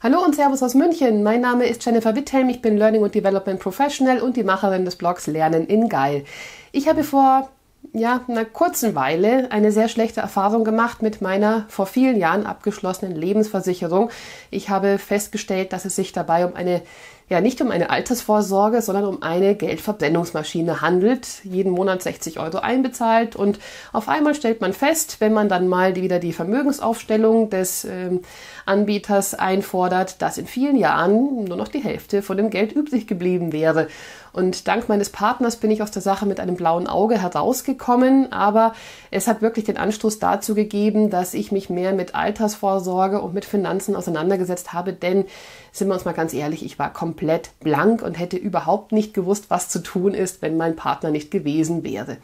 Hallo und Servus aus München. Mein Name ist Jennifer Witthelm. Ich bin Learning und Development Professional und die Macherin des Blogs Lernen in Geil. Ich habe vor ja, einer kurzen Weile eine sehr schlechte Erfahrung gemacht mit meiner vor vielen Jahren abgeschlossenen Lebensversicherung. Ich habe festgestellt, dass es sich dabei um eine ja nicht um eine Altersvorsorge, sondern um eine Geldverbrennungsmaschine handelt. Jeden Monat 60 Euro einbezahlt und auf einmal stellt man fest, wenn man dann mal wieder die Vermögensaufstellung des ähm, Anbieters einfordert, dass in vielen Jahren nur noch die Hälfte von dem Geld übrig geblieben wäre. Und dank meines Partners bin ich aus der Sache mit einem blauen Auge herausgekommen, aber es hat wirklich den Anstoß dazu gegeben, dass ich mich mehr mit Altersvorsorge und mit Finanzen auseinandergesetzt habe, denn sind wir uns mal ganz ehrlich, ich war komplett blank und hätte überhaupt nicht gewusst, was zu tun ist, wenn mein Partner nicht gewesen wäre.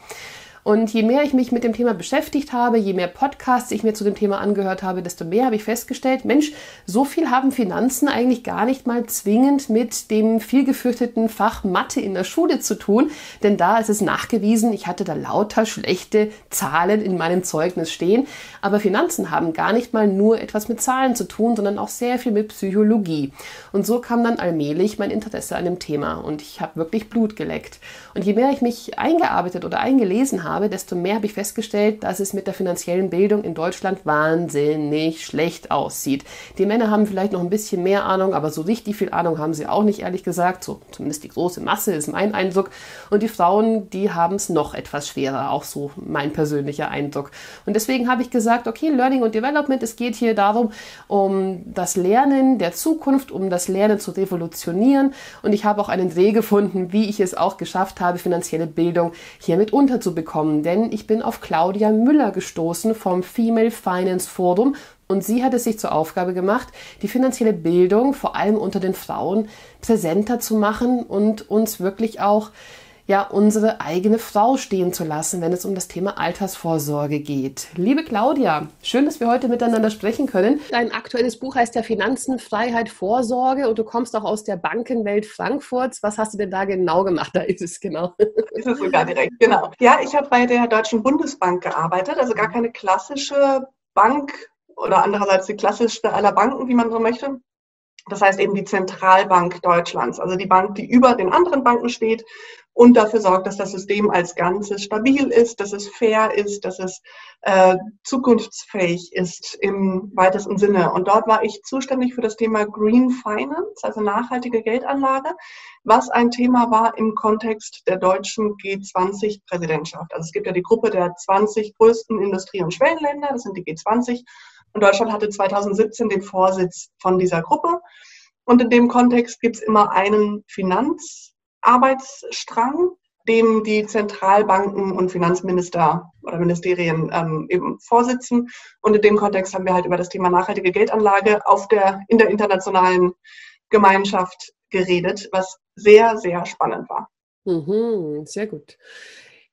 Und je mehr ich mich mit dem Thema beschäftigt habe, je mehr Podcasts ich mir zu dem Thema angehört habe, desto mehr habe ich festgestellt, Mensch, so viel haben Finanzen eigentlich gar nicht mal zwingend mit dem viel gefürchteten Fach Mathe in der Schule zu tun, denn da ist es nachgewiesen, ich hatte da lauter schlechte Zahlen in meinem Zeugnis stehen, aber Finanzen haben gar nicht mal nur etwas mit Zahlen zu tun, sondern auch sehr viel mit Psychologie. Und so kam dann allmählich mein Interesse an dem Thema und ich habe wirklich Blut geleckt. Und je mehr ich mich eingearbeitet oder eingelesen habe, habe, desto mehr habe ich festgestellt, dass es mit der finanziellen Bildung in Deutschland wahnsinnig schlecht aussieht. Die Männer haben vielleicht noch ein bisschen mehr Ahnung, aber so richtig viel Ahnung haben sie auch nicht, ehrlich gesagt. So zumindest die große Masse ist mein Eindruck. Und die Frauen, die haben es noch etwas schwerer, auch so mein persönlicher Eindruck. Und deswegen habe ich gesagt, okay, Learning und Development, es geht hier darum, um das Lernen der Zukunft, um das Lernen zu revolutionieren. Und ich habe auch einen Dreh gefunden, wie ich es auch geschafft habe, finanzielle Bildung hier mit unterzubekommen gekommen, denn ich bin auf Claudia Müller gestoßen vom Female Finance Forum und sie hat es sich zur Aufgabe gemacht, die finanzielle Bildung vor allem unter den Frauen präsenter zu machen und uns wirklich auch ja unsere eigene Frau stehen zu lassen, wenn es um das Thema Altersvorsorge geht. Liebe Claudia, schön, dass wir heute miteinander sprechen können. Dein aktuelles Buch heißt ja Finanzen, Freiheit, Vorsorge und du kommst auch aus der Bankenwelt Frankfurts. Was hast du denn da genau gemacht? Da ist es genau. Ist es sogar direkt, genau. Ja, ich habe bei der Deutschen Bundesbank gearbeitet, also gar keine klassische Bank oder andererseits die klassischste aller Banken, wie man so möchte. Das heißt eben die Zentralbank Deutschlands, also die Bank, die über den anderen Banken steht und dafür sorgt, dass das System als Ganzes stabil ist, dass es fair ist, dass es äh, zukunftsfähig ist im weitesten Sinne. Und dort war ich zuständig für das Thema Green Finance, also nachhaltige Geldanlage, was ein Thema war im Kontext der deutschen G20-Präsidentschaft. Also es gibt ja die Gruppe der 20 größten Industrie- und Schwellenländer, das sind die G20. Und Deutschland hatte 2017 den Vorsitz von dieser Gruppe. Und in dem Kontext gibt es immer einen Finanzarbeitsstrang, dem die Zentralbanken und Finanzminister oder Ministerien ähm, eben vorsitzen. Und in dem Kontext haben wir halt über das Thema nachhaltige Geldanlage auf der, in der internationalen Gemeinschaft geredet, was sehr, sehr spannend war. Mhm, sehr gut.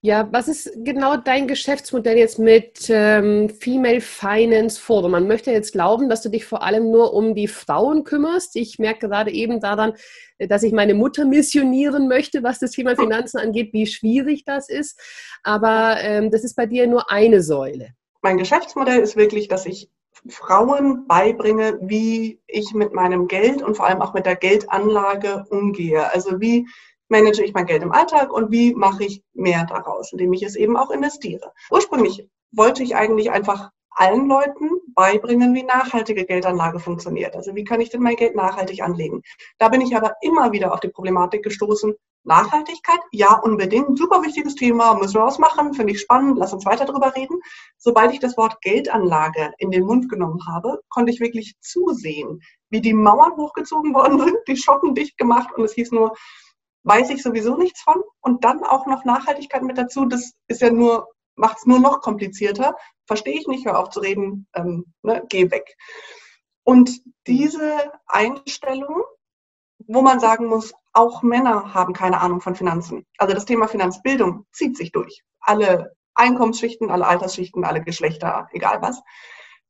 Ja, was ist genau dein Geschäftsmodell jetzt mit ähm, Female Finance Forum? Man möchte jetzt glauben, dass du dich vor allem nur um die Frauen kümmerst. Ich merke gerade eben daran, dass ich meine Mutter missionieren möchte, was das Thema Finanzen angeht, wie schwierig das ist. Aber ähm, das ist bei dir nur eine Säule. Mein Geschäftsmodell ist wirklich, dass ich Frauen beibringe, wie ich mit meinem Geld und vor allem auch mit der Geldanlage umgehe. Also wie manage ich mein Geld im Alltag und wie mache ich mehr daraus, indem ich es eben auch investiere. Ursprünglich wollte ich eigentlich einfach allen Leuten beibringen, wie nachhaltige Geldanlage funktioniert. Also wie kann ich denn mein Geld nachhaltig anlegen? Da bin ich aber immer wieder auf die Problematik gestoßen. Nachhaltigkeit, ja, unbedingt. Super wichtiges Thema, müssen wir was machen, finde ich spannend, lass uns weiter darüber reden. Sobald ich das Wort Geldanlage in den Mund genommen habe, konnte ich wirklich zusehen, wie die Mauern hochgezogen worden sind, die Schotten dicht gemacht und es hieß nur, weiß ich sowieso nichts von. Und dann auch noch Nachhaltigkeit mit dazu, das ist ja nur, macht es nur noch komplizierter. Verstehe ich nicht, hör auf zu reden, ähm, ne, geh weg. Und diese Einstellung, wo man sagen muss, auch Männer haben keine Ahnung von Finanzen. Also das Thema Finanzbildung zieht sich durch. Alle Einkommensschichten, alle Altersschichten, alle Geschlechter, egal was.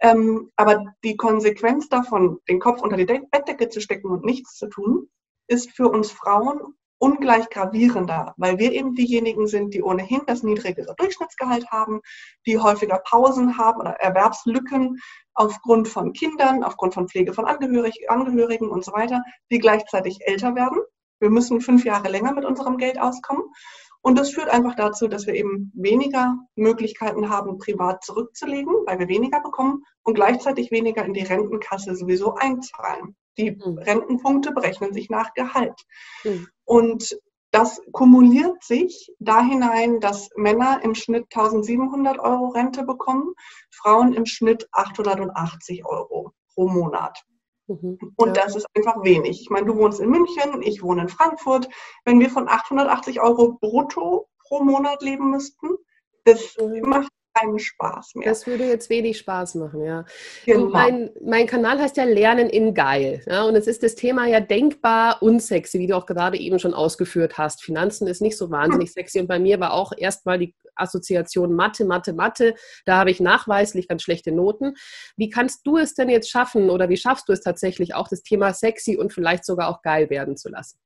Ähm, aber die Konsequenz davon, den Kopf unter die Bettdecke zu stecken und nichts zu tun, ist für uns Frauen ungleich gravierender, weil wir eben diejenigen sind, die ohnehin das niedrigere Durchschnittsgehalt haben, die häufiger Pausen haben oder Erwerbslücken aufgrund von Kindern, aufgrund von Pflege von Angehörig Angehörigen und so weiter, die gleichzeitig älter werden. Wir müssen fünf Jahre länger mit unserem Geld auskommen. Und das führt einfach dazu, dass wir eben weniger Möglichkeiten haben, privat zurückzulegen, weil wir weniger bekommen und gleichzeitig weniger in die Rentenkasse sowieso einzahlen. Die mhm. Rentenpunkte berechnen sich nach Gehalt. Mhm. Und das kumuliert sich da hinein, dass Männer im Schnitt 1700 Euro Rente bekommen, Frauen im Schnitt 880 Euro pro Monat. Mhm, und ja. das ist einfach wenig. Ich meine, du wohnst in München, ich wohne in Frankfurt. Wenn wir von 880 Euro brutto pro Monat leben müssten, das mhm. macht keinen Spaß mehr. Das würde jetzt wenig Spaß machen, ja. Genau. Mein, mein, Kanal heißt ja Lernen in Geil. Ja, und es ist das Thema ja denkbar unsexy, wie du auch gerade eben schon ausgeführt hast. Finanzen ist nicht so wahnsinnig sexy. Und bei mir war auch erstmal die Assoziation Mathe, Mathe, Mathe. Da habe ich nachweislich ganz schlechte Noten. Wie kannst du es denn jetzt schaffen oder wie schaffst du es tatsächlich auch, das Thema sexy und vielleicht sogar auch geil werden zu lassen?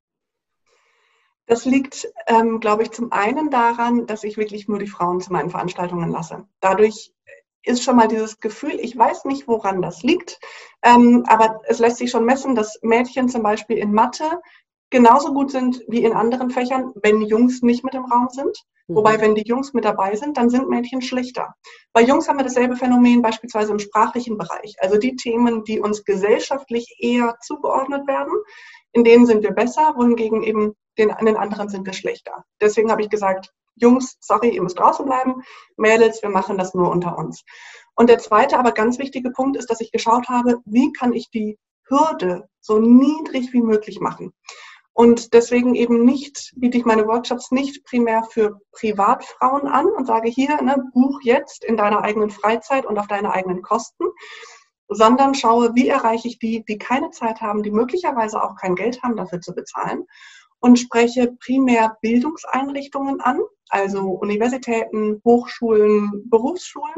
Das liegt, ähm, glaube ich, zum einen daran, dass ich wirklich nur die Frauen zu meinen Veranstaltungen lasse. Dadurch ist schon mal dieses Gefühl, ich weiß nicht, woran das liegt, ähm, aber es lässt sich schon messen, dass Mädchen zum Beispiel in Mathe genauso gut sind wie in anderen Fächern, wenn Jungs nicht mit im Raum sind. Mhm. Wobei, wenn die Jungs mit dabei sind, dann sind Mädchen schlechter. Bei Jungs haben wir dasselbe Phänomen beispielsweise im sprachlichen Bereich. Also die Themen, die uns gesellschaftlich eher zugeordnet werden, in denen sind wir besser, wohingegen eben den, den anderen sind wir schlechter. Deswegen habe ich gesagt, Jungs, sorry, ihr müsst draußen bleiben. Mädels, wir machen das nur unter uns. Und der zweite, aber ganz wichtige Punkt ist, dass ich geschaut habe, wie kann ich die Hürde so niedrig wie möglich machen. Und deswegen eben nicht, biete ich meine Workshops nicht primär für Privatfrauen an und sage hier, ne, buch jetzt in deiner eigenen Freizeit und auf deine eigenen Kosten, sondern schaue, wie erreiche ich die, die keine Zeit haben, die möglicherweise auch kein Geld haben, dafür zu bezahlen und spreche primär Bildungseinrichtungen an, also Universitäten, Hochschulen, Berufsschulen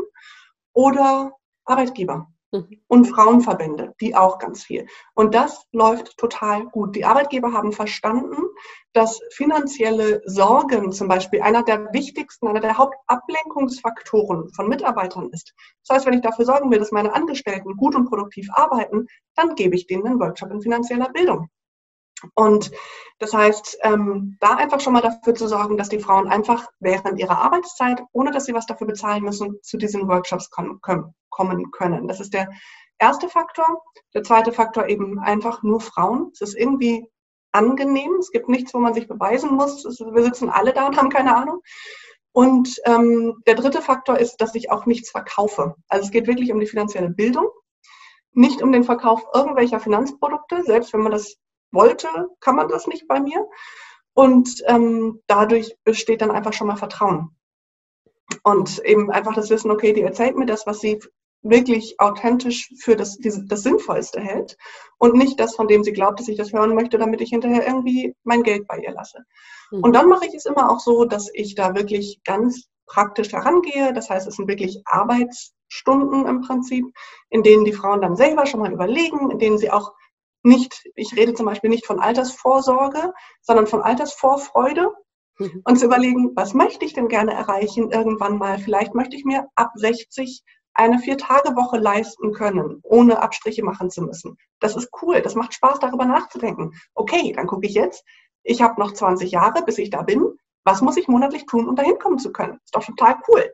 oder Arbeitgeber. Mhm. Und Frauenverbände, die auch ganz viel. Und das läuft total gut. Die Arbeitgeber haben verstanden, dass finanzielle Sorgen zum Beispiel einer der wichtigsten, einer der Hauptablenkungsfaktoren von Mitarbeitern ist. Das heißt, wenn ich dafür sorgen will, dass meine Angestellten gut und produktiv arbeiten, dann gebe ich denen einen Workshop in finanzieller Bildung. Und das heißt, ähm, da einfach schon mal dafür zu sorgen, dass die Frauen einfach während ihrer Arbeitszeit, ohne dass sie was dafür bezahlen müssen, zu diesen Workshops kommen können. Das ist der erste Faktor. Der zweite Faktor eben einfach nur Frauen. Es ist irgendwie angenehm. Es gibt nichts, wo man sich beweisen muss. Wir sitzen alle da und haben keine Ahnung. Und ähm, der dritte Faktor ist, dass ich auch nichts verkaufe. Also es geht wirklich um die finanzielle Bildung, nicht um den Verkauf irgendwelcher Finanzprodukte, selbst wenn man das wollte, kann man das nicht bei mir. Und ähm, dadurch besteht dann einfach schon mal Vertrauen. Und eben einfach das Wissen, okay, die erzählt mir das, was sie wirklich authentisch für das, diese, das Sinnvollste hält und nicht das, von dem sie glaubt, dass ich das hören möchte, damit ich hinterher irgendwie mein Geld bei ihr lasse. Mhm. Und dann mache ich es immer auch so, dass ich da wirklich ganz praktisch herangehe. Das heißt, es sind wirklich Arbeitsstunden im Prinzip, in denen die Frauen dann selber schon mal überlegen, in denen sie auch nicht, ich rede zum Beispiel nicht von Altersvorsorge, sondern von Altersvorfreude. Mhm. Und zu überlegen, was möchte ich denn gerne erreichen irgendwann mal? Vielleicht möchte ich mir ab 60 eine Vier-Tage-Woche leisten können, ohne Abstriche machen zu müssen. Das ist cool, das macht Spaß, darüber nachzudenken. Okay, dann gucke ich jetzt, ich habe noch 20 Jahre, bis ich da bin. Was muss ich monatlich tun, um dahin kommen zu können? Ist doch total cool.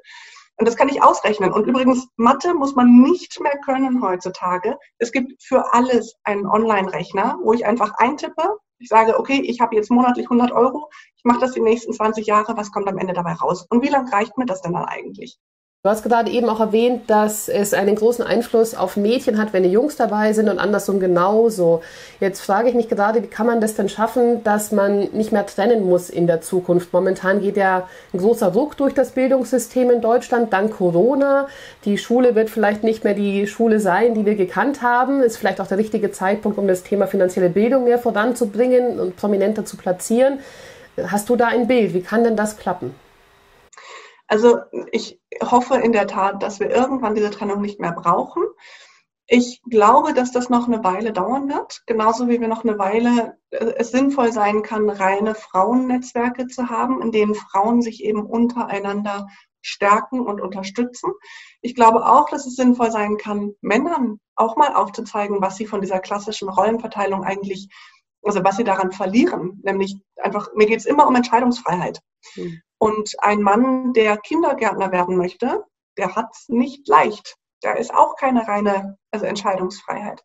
Und das kann ich ausrechnen. Und übrigens, Mathe muss man nicht mehr können heutzutage. Es gibt für alles einen Online-Rechner, wo ich einfach eintippe. Ich sage, okay, ich habe jetzt monatlich 100 Euro. Ich mache das die nächsten 20 Jahre. Was kommt am Ende dabei raus? Und wie lange reicht mir das denn dann eigentlich? Du hast gerade eben auch erwähnt, dass es einen großen Einfluss auf Mädchen hat, wenn die Jungs dabei sind und andersrum genauso. Jetzt frage ich mich gerade, wie kann man das denn schaffen, dass man nicht mehr trennen muss in der Zukunft? Momentan geht ja ein großer Druck durch das Bildungssystem in Deutschland, dank Corona. Die Schule wird vielleicht nicht mehr die Schule sein, die wir gekannt haben. Ist vielleicht auch der richtige Zeitpunkt, um das Thema finanzielle Bildung mehr voranzubringen und prominenter zu platzieren. Hast du da ein Bild? Wie kann denn das klappen? Also ich hoffe in der Tat, dass wir irgendwann diese Trennung nicht mehr brauchen. Ich glaube, dass das noch eine Weile dauern wird, genauso wie wir noch eine Weile äh, es sinnvoll sein kann, reine Frauennetzwerke zu haben, in denen Frauen sich eben untereinander stärken und unterstützen. Ich glaube auch, dass es sinnvoll sein kann, Männern auch mal aufzuzeigen, was sie von dieser klassischen Rollenverteilung eigentlich, also was sie daran verlieren. Nämlich einfach, mir geht es immer um Entscheidungsfreiheit. Mhm. Und ein Mann, der Kindergärtner werden möchte, der hat es nicht leicht. Da ist auch keine reine also Entscheidungsfreiheit.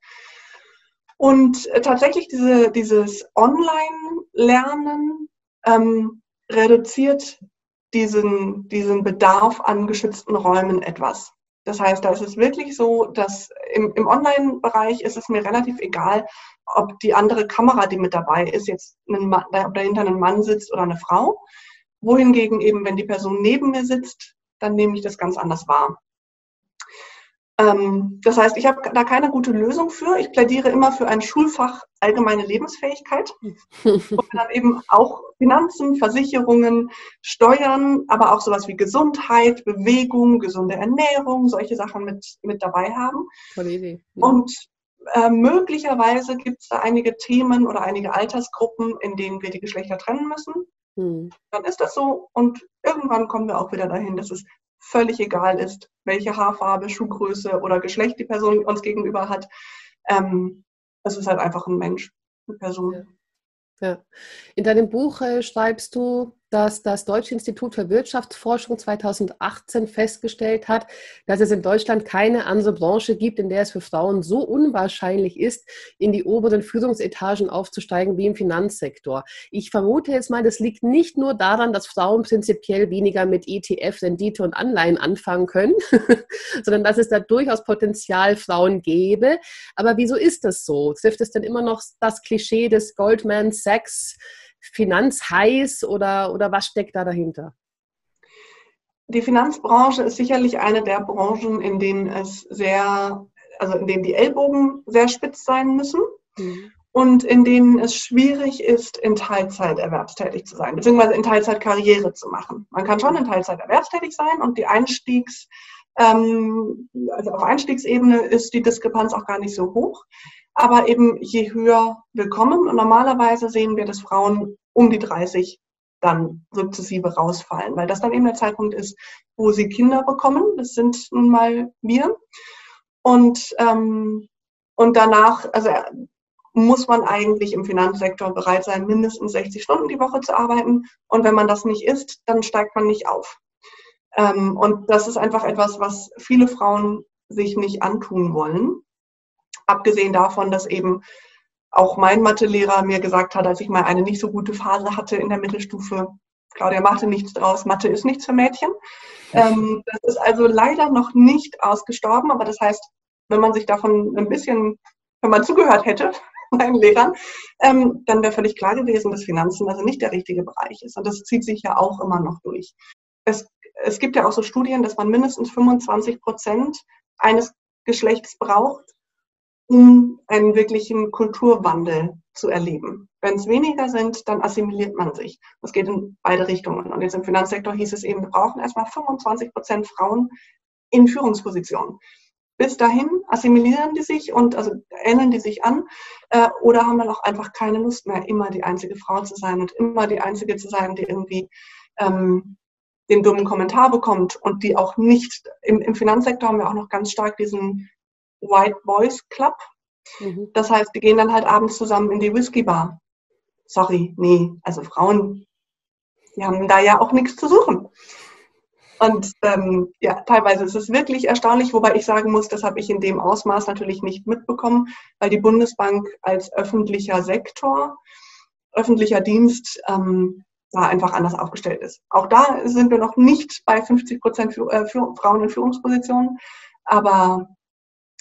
Und äh, tatsächlich diese, dieses Online-Lernen ähm, reduziert diesen, diesen Bedarf an geschützten Räumen etwas. Das heißt, da ist es wirklich so, dass im, im Online-Bereich ist es mir relativ egal, ob die andere Kamera, die mit dabei ist, jetzt ein ob dahinter ein Mann sitzt oder eine Frau. Wohingegen eben, wenn die Person neben mir sitzt, dann nehme ich das ganz anders wahr. Ähm, das heißt, ich habe da keine gute Lösung für. Ich plädiere immer für ein Schulfach allgemeine Lebensfähigkeit, wo dann eben auch Finanzen, Versicherungen, Steuern, aber auch sowas wie Gesundheit, Bewegung, gesunde Ernährung, solche Sachen mit, mit dabei haben. Tolle Idee. Ja. Und äh, möglicherweise gibt es da einige Themen oder einige Altersgruppen, in denen wir die Geschlechter trennen müssen. Hm. Dann ist das so und irgendwann kommen wir auch wieder dahin, dass es völlig egal ist, welche Haarfarbe, Schuhgröße oder Geschlecht die Person uns gegenüber hat. Ähm, es ist halt einfach ein Mensch, eine Person. Ja. Ja. In deinem Buch äh, schreibst du, dass das Deutsche Institut für Wirtschaftsforschung 2018 festgestellt hat, dass es in Deutschland keine andere Branche gibt, in der es für Frauen so unwahrscheinlich ist, in die oberen Führungsetagen aufzusteigen wie im Finanzsektor. Ich vermute jetzt mal, das liegt nicht nur daran, dass Frauen prinzipiell weniger mit ETF, Rendite und Anleihen anfangen können, sondern dass es da durchaus Potenzial Frauen gäbe. Aber wieso ist das so? Trifft es denn immer noch das Klischee des Goldman Sachs? Finanzheiß oder, oder was steckt da dahinter? Die Finanzbranche ist sicherlich eine der Branchen, in denen es sehr, also in denen die Ellbogen sehr spitz sein müssen. Mhm. Und in denen es schwierig ist, in Teilzeit erwerbstätig zu sein, beziehungsweise in Teilzeit Karriere zu machen. Man kann schon in Teilzeit erwerbstätig sein und die Einstiegs, ähm, also auf Einstiegsebene ist die Diskrepanz auch gar nicht so hoch aber eben je höher wir kommen. Und normalerweise sehen wir, dass Frauen um die 30 dann sukzessive rausfallen, weil das dann eben der Zeitpunkt ist, wo sie Kinder bekommen. Das sind nun mal wir. Und, ähm, und danach, also muss man eigentlich im Finanzsektor bereit sein, mindestens 60 Stunden die Woche zu arbeiten. Und wenn man das nicht ist, dann steigt man nicht auf. Ähm, und das ist einfach etwas, was viele Frauen sich nicht antun wollen. Abgesehen davon, dass eben auch mein Mathelehrer mir gesagt hat, als ich mal eine nicht so gute Phase hatte in der Mittelstufe, Claudia machte nichts draus, Mathe ist nichts für Mädchen. Ähm, das ist also leider noch nicht ausgestorben, aber das heißt, wenn man sich davon ein bisschen, wenn man zugehört hätte, meinen Lehrern, ähm, dann wäre völlig klar gewesen, dass Finanzen also nicht der richtige Bereich ist. Und das zieht sich ja auch immer noch durch. Es, es gibt ja auch so Studien, dass man mindestens 25 Prozent eines Geschlechts braucht, um einen wirklichen Kulturwandel zu erleben. Wenn es weniger sind, dann assimiliert man sich. Das geht in beide Richtungen. Und jetzt im Finanzsektor hieß es eben, wir brauchen erstmal 25 Prozent Frauen in Führungspositionen. Bis dahin assimilieren die sich und also ähneln die sich an äh, oder haben dann auch einfach keine Lust mehr, immer die einzige Frau zu sein und immer die einzige zu sein, die irgendwie ähm, den dummen Kommentar bekommt und die auch nicht, im, im Finanzsektor haben wir auch noch ganz stark diesen White Boys Club. Mhm. Das heißt, die gehen dann halt abends zusammen in die Whisky Bar. Sorry, nee, also Frauen, die haben da ja auch nichts zu suchen. Und ähm, ja, teilweise ist es wirklich erstaunlich, wobei ich sagen muss, das habe ich in dem Ausmaß natürlich nicht mitbekommen, weil die Bundesbank als öffentlicher Sektor, öffentlicher Dienst ähm, da einfach anders aufgestellt ist. Auch da sind wir noch nicht bei 50 Prozent äh, für Frauen in Führungspositionen, aber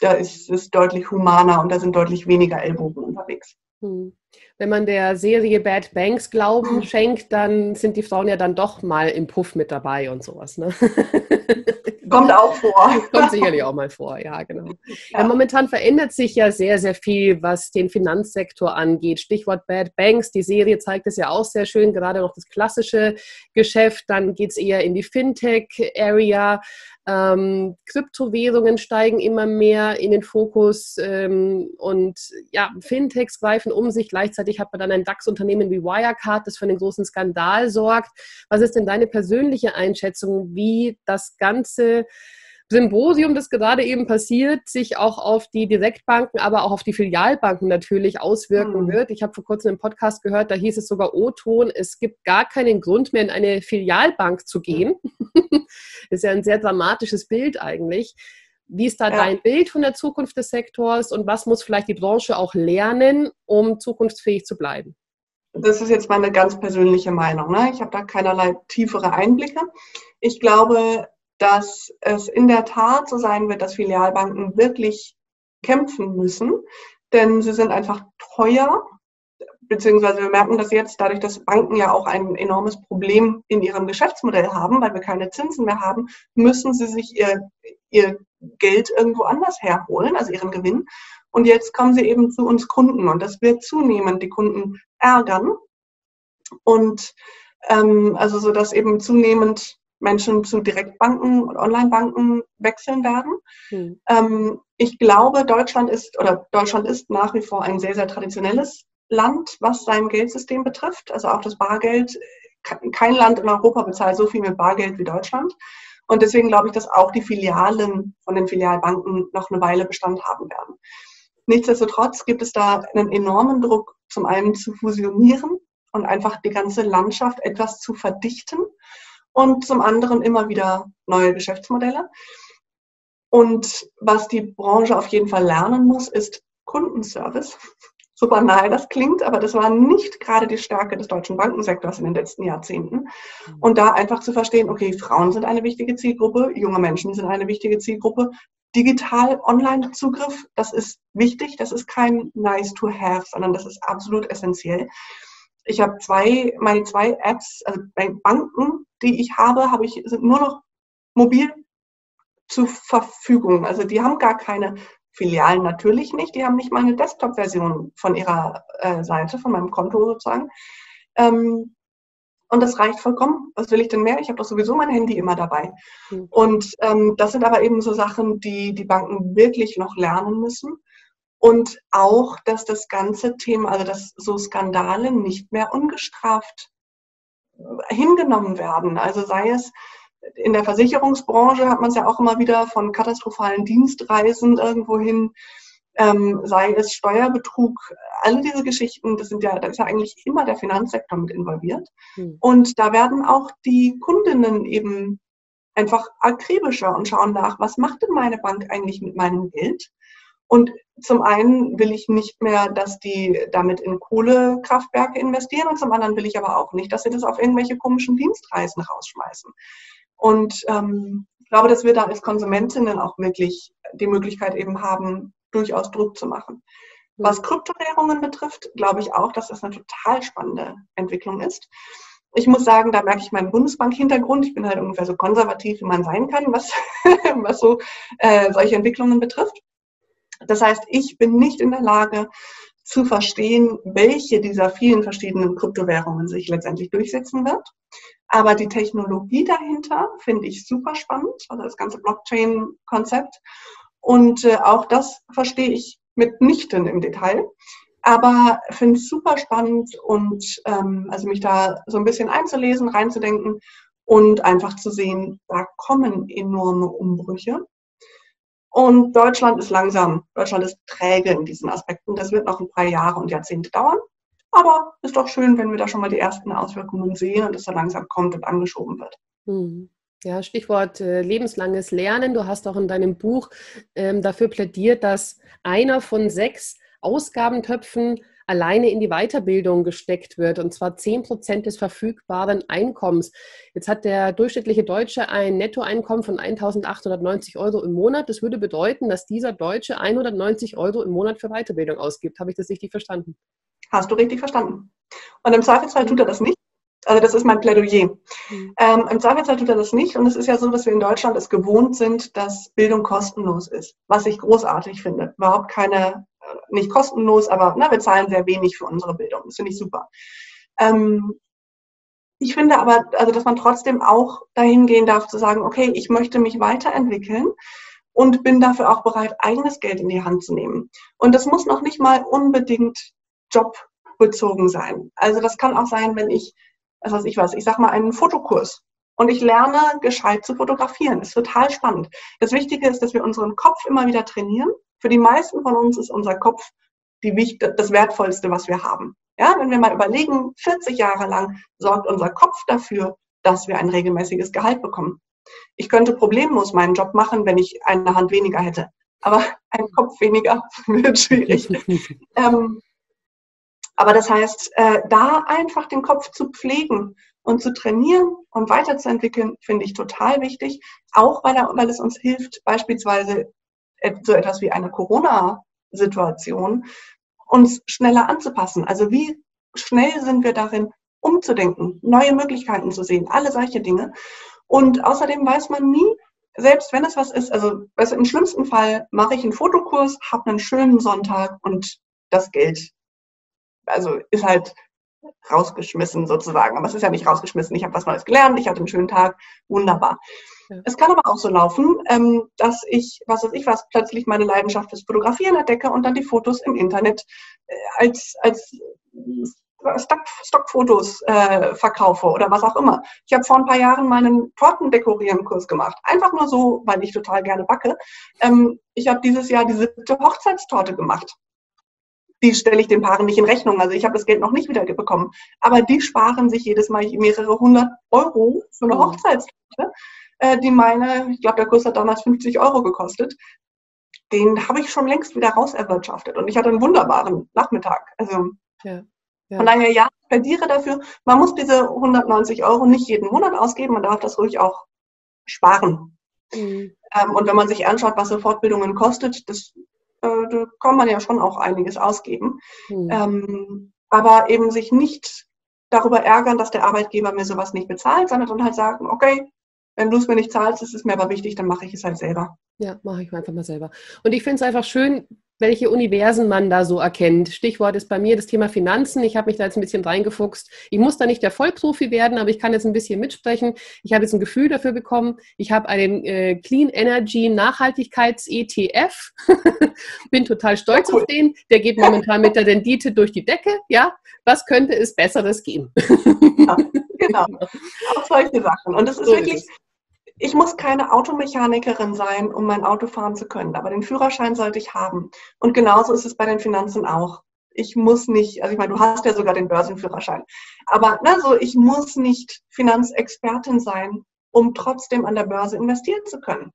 da ist es deutlich humaner und da sind deutlich weniger Ellbogen unterwegs. Hm. Wenn man der Serie Bad Banks Glauben mhm. schenkt, dann sind die Frauen ja dann doch mal im Puff mit dabei und sowas. Ne? Kommt auch vor. Kommt sicherlich auch mal vor, ja, genau. Ja. Ja, momentan verändert sich ja sehr, sehr viel, was den Finanzsektor angeht. Stichwort Bad Banks. Die Serie zeigt es ja auch sehr schön, gerade noch das klassische Geschäft. Dann geht es eher in die Fintech-Area. Ähm, Kryptowährungen steigen immer mehr in den Fokus ähm, und ja, Fintechs greifen um sich. Gleichzeitig hat man dann ein DAX-Unternehmen wie Wirecard, das für einen großen Skandal sorgt. Was ist denn deine persönliche Einschätzung, wie das Ganze Symposium, das gerade eben passiert, sich auch auf die Direktbanken, aber auch auf die Filialbanken natürlich auswirken mhm. wird. Ich habe vor kurzem einen Podcast gehört, da hieß es sogar O-Ton, es gibt gar keinen Grund mehr in eine Filialbank zu gehen. das ist ja ein sehr dramatisches Bild eigentlich. Wie ist da ja. dein Bild von der Zukunft des Sektors und was muss vielleicht die Branche auch lernen, um zukunftsfähig zu bleiben? Das ist jetzt meine ganz persönliche Meinung. Ne? Ich habe da keinerlei tiefere Einblicke. Ich glaube, dass es in der Tat so sein wird, dass Filialbanken wirklich kämpfen müssen, denn sie sind einfach teuer, beziehungsweise wir merken das jetzt dadurch, dass Banken ja auch ein enormes Problem in ihrem Geschäftsmodell haben, weil wir keine Zinsen mehr haben, müssen sie sich ihr, ihr Geld irgendwo anders herholen, also ihren Gewinn. Und jetzt kommen sie eben zu uns Kunden und das wird zunehmend die Kunden ärgern. Und ähm, also so, dass eben zunehmend Menschen zu Direktbanken und Onlinebanken wechseln werden. Hm. Ähm, ich glaube, Deutschland ist oder Deutschland ist nach wie vor ein sehr, sehr traditionelles Land, was sein Geldsystem betrifft. Also auch das Bargeld. Kein Land in Europa bezahlt so viel mit Bargeld wie Deutschland. Und deswegen glaube ich, dass auch die Filialen von den Filialbanken noch eine Weile Bestand haben werden. Nichtsdestotrotz gibt es da einen enormen Druck, zum einen zu fusionieren und einfach die ganze Landschaft etwas zu verdichten und zum anderen immer wieder neue Geschäftsmodelle. Und was die Branche auf jeden Fall lernen muss, ist Kundenservice. So banal das klingt, aber das war nicht gerade die Stärke des deutschen Bankensektors in den letzten Jahrzehnten. Mhm. Und da einfach zu verstehen, okay, Frauen sind eine wichtige Zielgruppe, junge Menschen sind eine wichtige Zielgruppe, digital Online-Zugriff, das ist wichtig, das ist kein nice to have, sondern das ist absolut essentiell. Ich habe zwei, meine zwei Apps, also Banken, die ich habe, habe ich, sind nur noch mobil zur Verfügung. Also die haben gar keine Filialen natürlich nicht. Die haben nicht mal eine Desktop-Version von ihrer äh, Seite, von meinem Konto sozusagen. Ähm, und das reicht vollkommen. Was will ich denn mehr? Ich habe doch sowieso mein Handy immer dabei. Mhm. Und ähm, das sind aber eben so Sachen, die die Banken wirklich noch lernen müssen. Und auch, dass das ganze Thema, also dass so Skandale nicht mehr ungestraft hingenommen werden. Also sei es in der Versicherungsbranche hat man es ja auch immer wieder von katastrophalen Dienstreisen irgendwohin, ähm, sei es Steuerbetrug, alle diese Geschichten, das sind ja, da ist ja eigentlich immer der Finanzsektor mit involviert. Hm. Und da werden auch die Kundinnen eben einfach akribischer und schauen nach, was macht denn meine Bank eigentlich mit meinem Geld? Und zum einen will ich nicht mehr, dass die damit in Kohlekraftwerke investieren und zum anderen will ich aber auch nicht, dass sie das auf irgendwelche komischen Dienstreisen rausschmeißen. Und ähm, ich glaube, dass wir da als Konsumentinnen auch wirklich die Möglichkeit eben haben, durchaus Druck zu machen. Was Kryptowährungen betrifft, glaube ich auch, dass das eine total spannende Entwicklung ist. Ich muss sagen, da merke ich meinen Bundesbank-Hintergrund. Ich bin halt ungefähr so konservativ, wie man sein kann, was, was so äh, solche Entwicklungen betrifft. Das heißt, ich bin nicht in der Lage zu verstehen, welche dieser vielen verschiedenen Kryptowährungen sich letztendlich durchsetzen wird. Aber die Technologie dahinter finde ich super spannend, also das ganze Blockchain-Konzept. Und äh, auch das verstehe ich mitnichten im Detail. Aber finde es super spannend und ähm, also mich da so ein bisschen einzulesen, reinzudenken und einfach zu sehen, da kommen enorme Umbrüche. Und Deutschland ist langsam, Deutschland ist träge in diesen Aspekten. Das wird noch ein paar Jahre und Jahrzehnte dauern. Aber ist doch schön, wenn wir da schon mal die ersten Auswirkungen sehen und es so langsam kommt und angeschoben wird. Hm. Ja, Stichwort äh, lebenslanges Lernen. Du hast auch in deinem Buch ähm, dafür plädiert, dass einer von sechs Ausgabentöpfen alleine in die Weiterbildung gesteckt wird, und zwar 10 Prozent des verfügbaren Einkommens. Jetzt hat der durchschnittliche Deutsche ein Nettoeinkommen von 1.890 Euro im Monat. Das würde bedeuten, dass dieser Deutsche 190 Euro im Monat für Weiterbildung ausgibt. Habe ich das richtig verstanden? Hast du richtig verstanden. Und im Zweifelsfall tut er das nicht. Also das ist mein Plädoyer. Mhm. Ähm, Im Zweifelsfall tut er das nicht. Und es ist ja so, dass wir in Deutschland es gewohnt sind, dass Bildung kostenlos ist. Was ich großartig finde. Überhaupt keine, nicht kostenlos, aber na, wir zahlen sehr wenig für unsere Bildung. Das finde ich super. Ähm, ich finde aber, also dass man trotzdem auch dahin gehen darf zu sagen, okay, ich möchte mich weiterentwickeln und bin dafür auch bereit, eigenes Geld in die Hand zu nehmen. Und das muss noch nicht mal unbedingt jobbezogen sein. Also das kann auch sein, wenn ich, was weiß ich was, ich sag mal einen Fotokurs und ich lerne gescheit zu fotografieren. Das ist total spannend. Das Wichtige ist, dass wir unseren Kopf immer wieder trainieren. Für die meisten von uns ist unser Kopf die, das Wertvollste, was wir haben. Ja, wenn wir mal überlegen, 40 Jahre lang sorgt unser Kopf dafür, dass wir ein regelmäßiges Gehalt bekommen. Ich könnte problemlos meinen Job machen, wenn ich eine Hand weniger hätte. Aber ein Kopf weniger wird schwierig. ähm, aber das heißt, äh, da einfach den Kopf zu pflegen und zu trainieren und weiterzuentwickeln, finde ich total wichtig. Auch weil, er, weil es uns hilft, beispielsweise so etwas wie eine Corona-Situation, uns schneller anzupassen. Also wie schnell sind wir darin, umzudenken, neue Möglichkeiten zu sehen, alle solche Dinge. Und außerdem weiß man nie, selbst wenn es was ist, also also im schlimmsten Fall mache ich einen Fotokurs, habe einen schönen Sonntag und das Geld, also ist halt rausgeschmissen sozusagen. Aber es ist ja nicht rausgeschmissen. Ich habe was Neues gelernt, ich hatte einen schönen Tag, wunderbar. Ja. Es kann aber auch so laufen, ähm, dass ich, was weiß ich was, plötzlich meine Leidenschaft fürs Fotografieren entdecke und dann die Fotos im Internet äh, als, als Stock, Stockfotos äh, verkaufe oder was auch immer. Ich habe vor ein paar Jahren meinen Tortendekorieren-Kurs gemacht. Einfach nur so, weil ich total gerne backe. Ähm, ich habe dieses Jahr die siebte Hochzeitstorte gemacht. Die stelle ich den Paaren nicht in Rechnung. Also ich habe das Geld noch nicht wieder bekommen. Aber die sparen sich jedes Mal mehrere hundert Euro für eine mhm. Hochzeitstorte, äh, die meine, ich glaube, der Kurs hat damals 50 Euro gekostet. Den habe ich schon längst wieder rauserwirtschaftet. Und ich hatte einen wunderbaren Nachmittag. Also ja. Ja. Von daher, ja, ich plädiere dafür, man muss diese 190 Euro nicht jeden Monat ausgeben, man darf das ruhig auch sparen. Mhm. Ähm, und wenn man sich anschaut, was so Fortbildungen kostet, das, äh, da kann man ja schon auch einiges ausgeben. Mhm. Ähm, aber eben sich nicht darüber ärgern, dass der Arbeitgeber mir sowas nicht bezahlt, sondern dann halt sagen, okay, wenn du es mir nicht zahlst, ist es mir aber wichtig, dann mache ich es halt selber. Ja, mache ich einfach mal selber. Und ich finde es einfach schön, welche Universen man da so erkennt. Stichwort ist bei mir das Thema Finanzen. Ich habe mich da jetzt ein bisschen reingefuchst. Ich muss da nicht der Vollprofi werden, aber ich kann jetzt ein bisschen mitsprechen. Ich habe jetzt ein Gefühl dafür bekommen. Ich habe einen äh, Clean Energy Nachhaltigkeits-ETF. Bin total stolz cool. auf den. Der geht momentan mit der Rendite durch die Decke. Ja, was könnte es Besseres geben? ja, genau. Auch solche Sachen. Und das ist so wirklich, ist ich muss keine Automechanikerin sein, um mein Auto fahren zu können, aber den Führerschein sollte ich haben. Und genauso ist es bei den Finanzen auch. Ich muss nicht, also ich meine, du hast ja sogar den Börsenführerschein, aber na, so, ich muss nicht Finanzexpertin sein, um trotzdem an der Börse investieren zu können.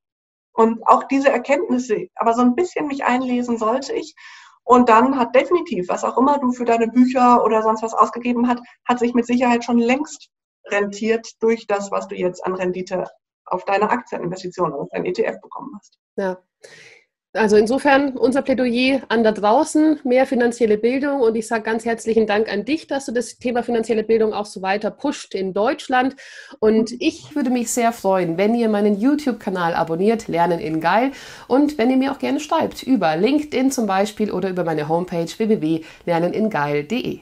Und auch diese Erkenntnisse, aber so ein bisschen mich einlesen sollte ich. Und dann hat definitiv, was auch immer du für deine Bücher oder sonst was ausgegeben hast, hat sich mit Sicherheit schon längst rentiert durch das, was du jetzt an Rendite auf deine Aktieninvestition, auf dein ETF bekommen hast. Ja. Also insofern unser Plädoyer an da draußen, mehr finanzielle Bildung und ich sage ganz herzlichen Dank an dich, dass du das Thema finanzielle Bildung auch so weiter pusht in Deutschland und ich würde mich sehr freuen, wenn ihr meinen YouTube-Kanal abonniert, Lernen in Geil und wenn ihr mir auch gerne schreibt über LinkedIn zum Beispiel oder über meine Homepage www.lerneningeil.de.